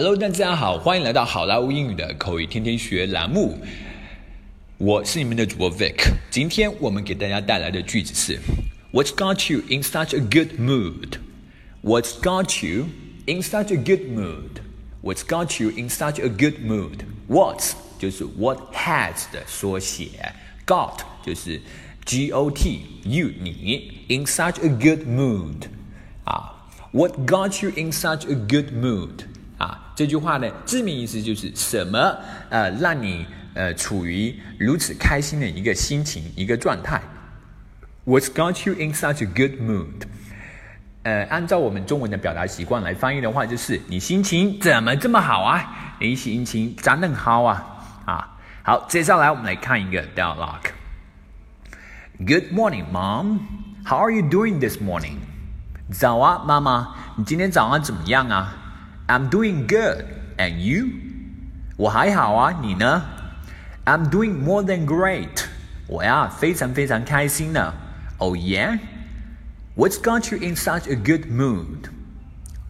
Hello，大家好，欢迎来到好莱坞英语的口语天天学栏目。我是你们的主播 Vic。今天我们给大家带来的句子是 What's got you in such a good mood? What's got you in such a good mood? What's got you in such a good mood? What 就是 What has 的缩写，Got 就是 G O T you 你 in such a good mood 啊，What got you in such a good mood? 啊，这句话呢，字面意思就是什么呃，让你呃处于如此开心的一个心情一个状态。What's got you in such a good mood？呃，按照我们中文的表达习惯来翻译的话，就是你心情怎么这么好啊？你心情咋那么好啊？啊，好，接下来我们来看一个 dialogue。Good morning, mom. How are you doing this morning? 早啊，妈妈，你今天早上怎么样啊 ？I'm doing good. And you? 我还好啊，你呢？I'm doing more than great. 我呀，非常非常开心呢。Oh yeah? What's got you in such a good mood?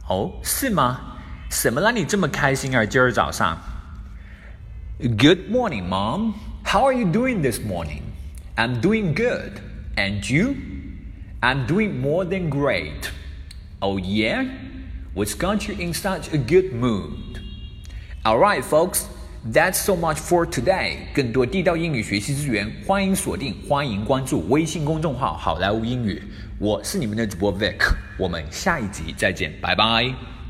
哦，是吗？什么让你这么开心啊？今儿早上。Good morning, Mom. How are you doing this morning? I'm doing good. And you? I'm doing more than great. Oh yeah? What's got you in such a good mood? Alright, folks, that's so much for today. 更多地道英语学习资源，欢迎锁定，欢迎关注微信公众号“好莱坞英语”。我是你们的主播 Vic，我们下一集再见，拜拜。